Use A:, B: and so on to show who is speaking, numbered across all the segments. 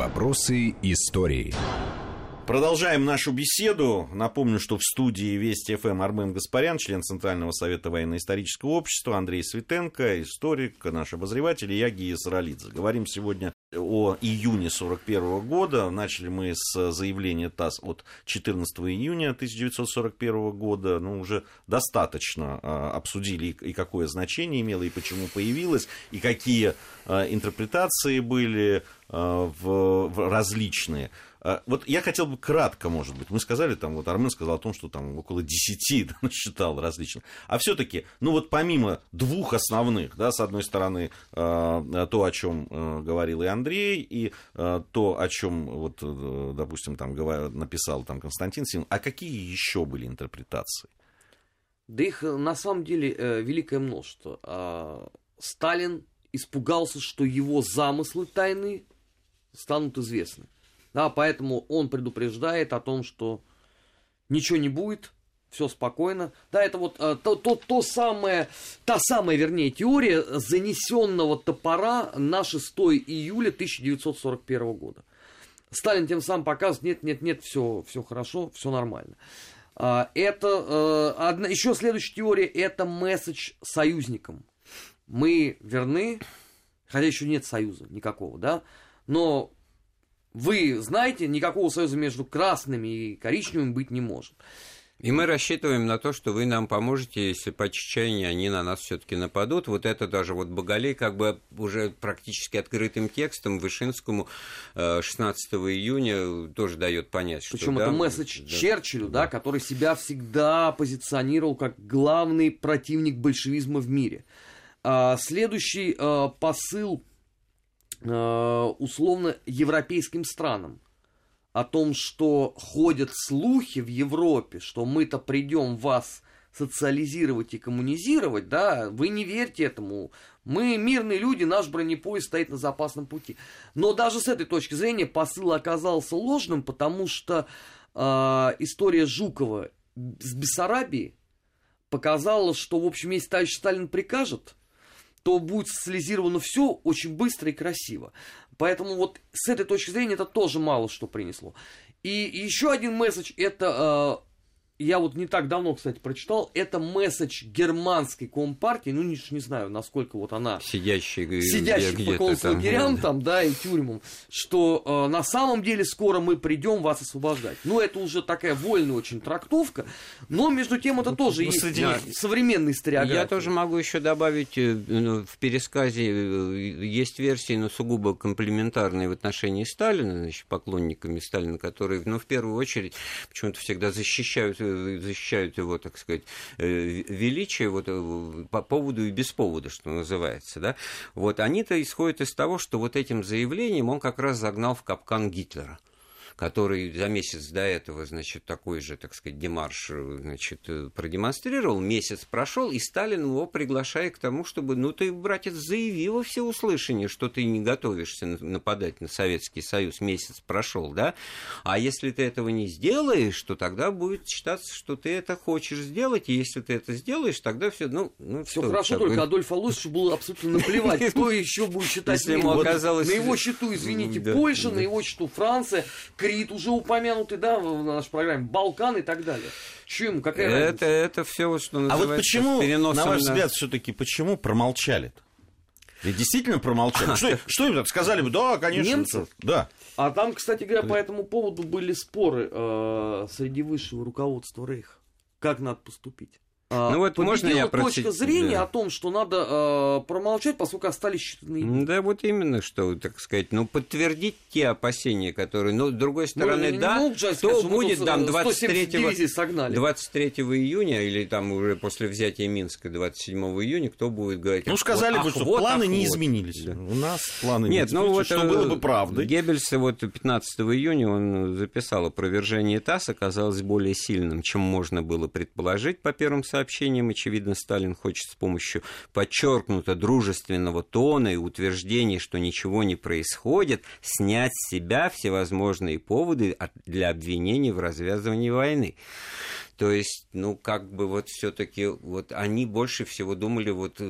A: Вопросы истории.
B: Продолжаем нашу беседу. Напомню, что в студии Вести ФМ Армен Гаспарян, член Центрального совета военно-исторического общества, Андрей Светенко, историк, наш обозреватель, и я Гия Саралидзе. Говорим сегодня о июне 41 года. Начали мы с заявления ТАСС от 14 июня 1941 года. Ну, уже достаточно а, обсудили и какое значение имело, и почему появилось, и какие а, интерпретации были а, в различные. А, вот я хотел бы кратко, может быть, мы сказали, там, вот Армен сказал о том, что там около 10 да, считал различных. А все-таки, ну вот помимо двух основных, да, с одной стороны, а, то, о чем э, говорил и Андрей, и а, то, о чем, вот, э, допустим, там написал там, Константин Син, а какие еще были интерпретации?
C: Да их э, на самом деле великое множество. Сталин испугался, что его замыслы тайны станут известны. Да, поэтому он предупреждает о том, что ничего не будет, все спокойно. Да, это вот э, то, то, то самое, та самая, вернее, теория занесенного топора на 6 июля 1941 года. Сталин тем самым показывает, нет, нет, нет, все, все хорошо, все нормально. А, это э, одна, еще следующая теория, это месседж союзникам. Мы верны, хотя еще нет союза никакого, да, но вы знаете, никакого союза между красными и коричневыми быть не может.
D: И мы рассчитываем на то, что вы нам поможете, если по чечении они на нас все-таки нападут. Вот это даже вот Боголей как бы уже практически открытым текстом Вышинскому 16 э, июня тоже дает понять, что...
C: Причем да, это месседж да, Черчиллю, да. да, который себя всегда позиционировал как главный противник большевизма в мире. А, следующий а, посыл Э, условно европейским странам о том, что ходят слухи в Европе, что мы-то придем вас социализировать и коммунизировать, да, вы не верьте этому. Мы мирные люди, наш бронепоезд стоит на запасном пути. Но даже с этой точки зрения посыл оказался ложным, потому что э, история Жукова с Бессарабией показала, что, в общем, если товарищ Сталин прикажет, то будет социализировано все очень быстро и красиво. Поэтому вот с этой точки зрения это тоже мало что принесло. И еще один месседж это э, я вот не так давно, кстати, прочитал, это месседж германской компартии, ну, не, не знаю, насколько вот она...
D: Сидящая,
C: сидящих по концлагерям там, там, да, и тюрьмам, что э, на самом деле скоро мы придем вас освобождать. Ну, это уже такая вольная очень трактовка, но между тем это ну, тоже ну, есть среди... современный историография.
D: Я тоже могу еще добавить, э, ну, в пересказе э, есть версии, но сугубо комплементарные в отношении Сталина, значит, поклонниками Сталина, которые, ну, в первую очередь, почему-то всегда защищают э, защищают его, так сказать, э, величие вот, э, по поводу и без повода, что называется, да, вот они-то исходят из того, что вот этим заявлением он как раз загнал в капкан Гитлера который за месяц до этого, значит, такой же, так сказать, демарш, значит, продемонстрировал, месяц прошел, и Сталин его приглашает к тому, чтобы, ну, ты, братец, заяви во всеуслышание, что ты не готовишься нападать на Советский Союз, месяц прошел, да, а если ты этого не сделаешь, то тогда будет считаться, что ты это хочешь сделать, и если ты это сделаешь, тогда все, ну, ну
C: все хорошо, только Адольф Алосовичу было абсолютно наплевать, кто еще будет считать. Если ему оказалось... На его счету, извините, Польша, на его счету Франция, Крит уже упомянутый, да, в нашей программе, Балкан и так далее. Чем, какая
D: это,
C: разница?
D: Это все, что называется,
B: А вот почему, на ваш взгляд, все-таки, почему промолчали-то? Ведь действительно промолчали. Что, что им так сказали бы? Да, конечно.
C: Немцев?
B: Да.
C: А там, кстати говоря, по этому поводу были споры э, среди высшего руководства Рейха. Как надо поступить?
D: А, ну вот можно я
C: точка процит... зрения да. о том, что надо э, промолчать, поскольку остались считанные.
D: Да, вот именно, что, так сказать, ну, подтвердить те опасения, которые, ну, с другой ну, стороны, ну, да, кто сказать, будет там 23, 23 июня или там уже после взятия Минска 27 июня, кто будет говорить...
B: Ну, сказали бы, что вот, планы ах, не вот. изменились. Да. У нас планы Нет, не ну, вот, что было бы правдой.
D: Геббельс вот 15 июня он записал опровержение ТАСС, оказалось более сильным, чем можно было предположить по первым сообщением, очевидно, Сталин хочет с помощью подчеркнуто дружественного тона и утверждений, что ничего не происходит, снять с себя всевозможные поводы для обвинений в развязывании войны. То есть, ну, как бы вот все-таки вот они больше всего думали, вот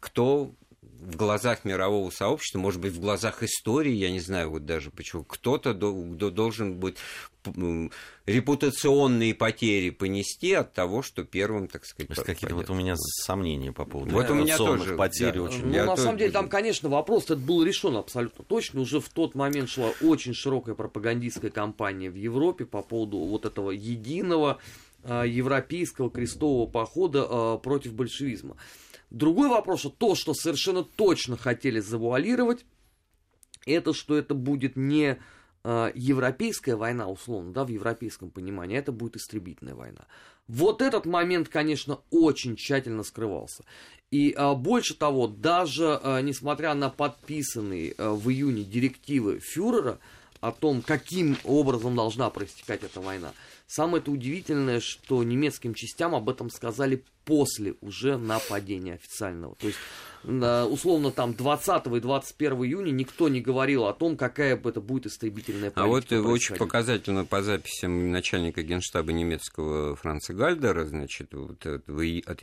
D: кто в глазах мирового сообщества, может быть, в глазах истории, я не знаю вот даже почему, кто-то должен быть репутационные потери понести от того, что первым, так сказать,
B: какие-то вот у меня сомнения по поводу
D: вот у меня тоже
B: потерь да. очень.
C: Ну, на самом деле, там, конечно, вопрос этот был решен абсолютно точно. Уже в тот момент шла очень широкая пропагандистская кампания в Европе по поводу вот этого единого э, европейского крестового похода э, против большевизма. Другой вопрос, что то, что совершенно точно хотели завуалировать, это что это будет не э, европейская война, условно, да, в европейском понимании, это будет истребительная война. Вот этот момент, конечно, очень тщательно скрывался. И а, больше того, даже а, несмотря на подписанные а, в июне директивы фюрера о том, каким образом должна проистекать эта война, самое это удивительное, что немецким частям об этом сказали после уже нападения официального. То есть условно там 20 и 21 июня никто не говорил о том, какая бы это будет истребительная
D: политика. А вот очень показательно по записям начальника генштаба немецкого Франца Гальдера, значит, вот от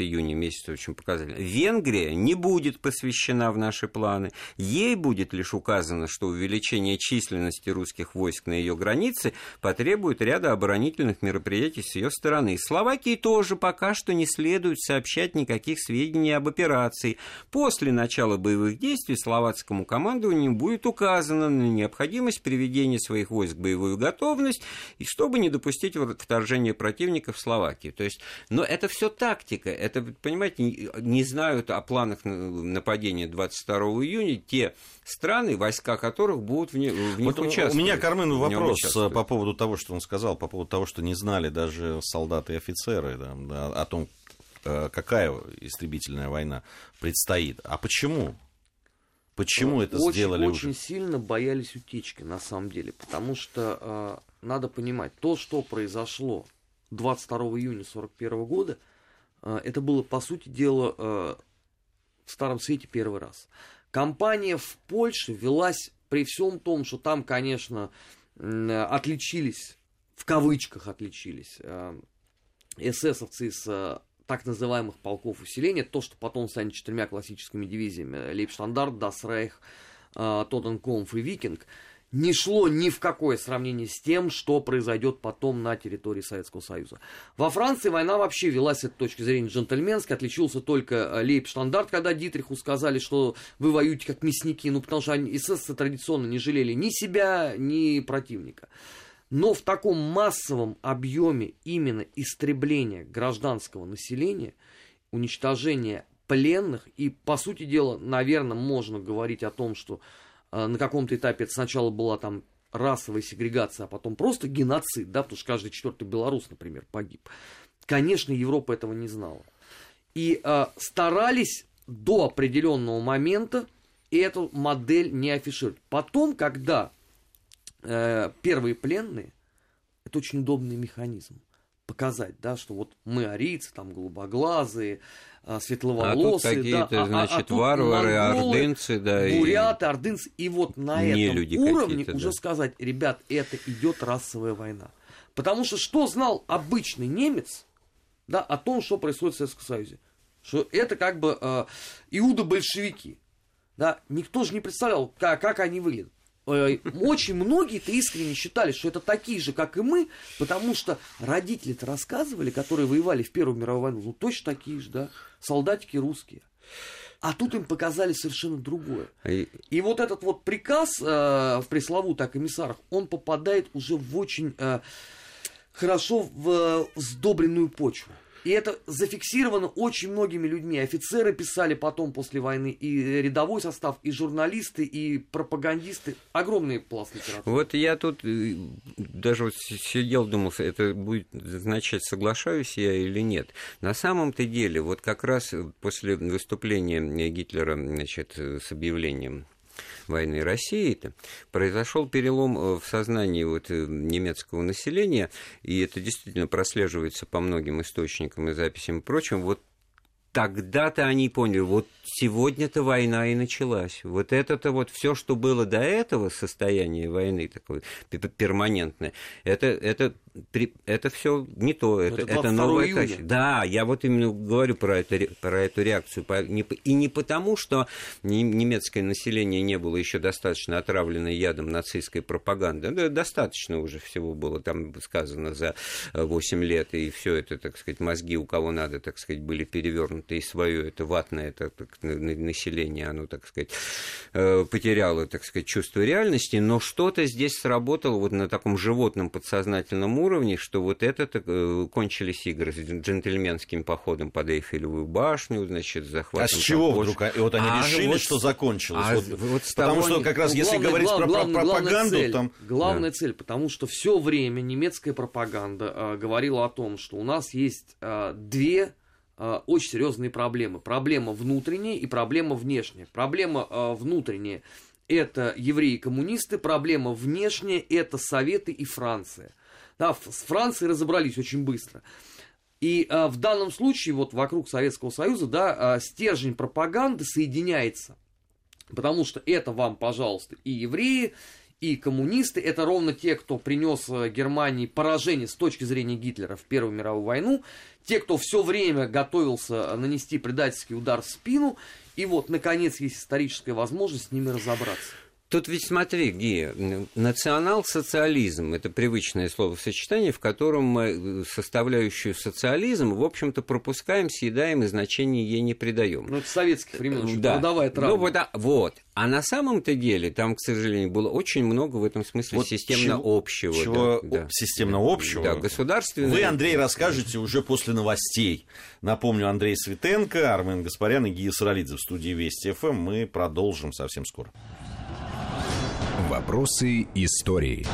D: июня месяца очень показательно. Венгрия не будет посвящена в наши планы. Ей будет лишь указано, что увеличение численности русских войск на ее границе потребует ряда оборонительных мероприятий с ее стороны. Словакии тоже пока что не следует сообщать никаких сведений об операции. По После начала боевых действий словацкому командованию будет указано на необходимость приведения своих войск в боевую готовность, и чтобы не допустить вторжения противника в Словакию. То есть, но это все тактика. Это, понимаете, не знают о планах нападения 22 июня те страны, войска которых будут в, не, в них вот участвовать.
B: У меня, Кармен, вопрос по поводу того, что он сказал, по поводу того, что не знали даже солдаты и офицеры да, о том, какая истребительная война предстоит. А почему? Почему это
C: очень,
B: сделали
C: очень
B: уже?
C: сильно боялись утечки, на самом деле. Потому что э, надо понимать, то, что произошло 22 июня 1941 года, э, это было, по сути дела, э, в Старом Свете первый раз. Компания в Польше велась при всем том, что там, конечно, э, отличились, в кавычках отличились, э, эсэсовцы с так называемых полков усиления, то, что потом станет четырьмя классическими дивизиями, Лейбштандарт, Дасрейх, э, Тоттенкомф и Викинг, не шло ни в какое сравнение с тем, что произойдет потом на территории Советского Союза. Во Франции война вообще велась с этой точки зрения джентльменски, отличился только э, Лейбштандарт, когда Дитриху сказали, что вы воюете как мясники, ну потому что они эсэсцы традиционно не жалели ни себя, ни противника. Но в таком массовом объеме именно истребления гражданского населения, уничтожения пленных, и, по сути дела, наверное, можно говорить о том, что э, на каком-то этапе это сначала была там расовая сегрегация, а потом просто геноцид, да, потому что каждый четвертый белорус, например, погиб. Конечно, Европа этого не знала. И э, старались до определенного момента эту модель не афишировать. Потом, когда э, первые пленные, это очень удобный механизм. Показать, да, что вот мы арийцы, там голубоглазые, а, светловолосые,
D: а тут да, а, значит, а, а тут варвары, монголы, ордынцы, да,
C: буряты, и... ордынцы, и вот на этом уровне уже да. сказать, ребят, это идет расовая война, потому что что знал обычный немец, да, о том, что происходит в Советском Союзе, что это как бы э, иуда-большевики, да, никто же не представлял, как, как они выглядят. Э, очень многие-то искренне считали, что это такие же, как и мы, потому что родители-то рассказывали, которые воевали в Первую мировую войну, ну точно такие же, да, солдатики русские. А тут им показали совершенно другое. А и вот этот вот приказ э, в пресловутых о комиссарах, он попадает уже в очень э, хорошо в, э, сдобренную почву. И это зафиксировано очень многими людьми. Офицеры писали потом после войны, и рядовой состав, и журналисты, и пропагандисты. Огромный пласт литературы.
D: Вот я тут э, даже вот сидел, думал, это будет означать, соглашаюсь я или нет. На самом-то деле, вот как раз после выступления Гитлера значит, с объявлением войны России-то, произошел перелом э, в сознании вот э, немецкого населения, и это действительно прослеживается по многим источникам и записям и прочим, вот тогда-то они поняли, вот сегодня-то война и началась. Вот это-то вот все, что было до этого состояния войны, такое перманентное, это, это при, это все не то, это,
C: это,
D: это новое качество. Да, я вот именно говорю про, это, про эту реакцию. И не потому, что немецкое население не было еще достаточно отравлено ядом нацистской пропаганды. Да, достаточно уже всего было там сказано за 8 лет, и все это, так сказать, мозги у кого надо, так сказать, были перевернуты, и свое это ватное это, так, население, оно, так сказать, э, потеряло, так сказать, чувство реальности, но что-то здесь сработало вот на таком животном подсознательном уровне, что вот это э, кончились игры с джентльменским походом под Эйфелевую башню, значит, захватом...
B: А с чего там, вдруг? И вот они а, решили, вот, что закончилось. А, вот, вот потому что как раз, ну, если главное, говорить глав, про главное, пропаганду,
C: цель,
B: там...
C: Главная да. цель, потому что все время немецкая пропаганда э, говорила о том, что у нас есть э, две очень серьезные проблемы. Проблема внутренняя и проблема внешняя. Проблема э, внутренняя это евреи-коммунисты, проблема внешняя это Советы и Франция. Да, с Францией разобрались очень быстро. И а, в данном случае, вот вокруг Советского Союза, да, а, стержень пропаганды соединяется. Потому что это вам, пожалуйста, и евреи, и коммунисты, это ровно те, кто принес Германии поражение с точки зрения Гитлера в Первую мировую войну, те, кто все время готовился нанести предательский удар в спину, и вот, наконец, есть историческая возможность с ними разобраться.
D: Тут ведь смотри, Гия, национал-социализм – это привычное словосочетание, в котором мы составляющую социализм, в общем-то, пропускаем, съедаем и значения ей не придаем.
C: Ну, это советских времен,
D: да. трудовая травма. Ну, вот, а, вот. А на самом-то деле там, к сожалению, было очень много в этом смысле вот системно чего, общего.
B: Чего да, да. системно общего?
D: Да, государственного.
B: Вы, Андрей, расскажете уже после новостей. Напомню, Андрей Светенко, Армен Гаспарян и Гия Саралидзе в студии Вести ФМ. Мы продолжим совсем скоро.
A: Вопросы истории.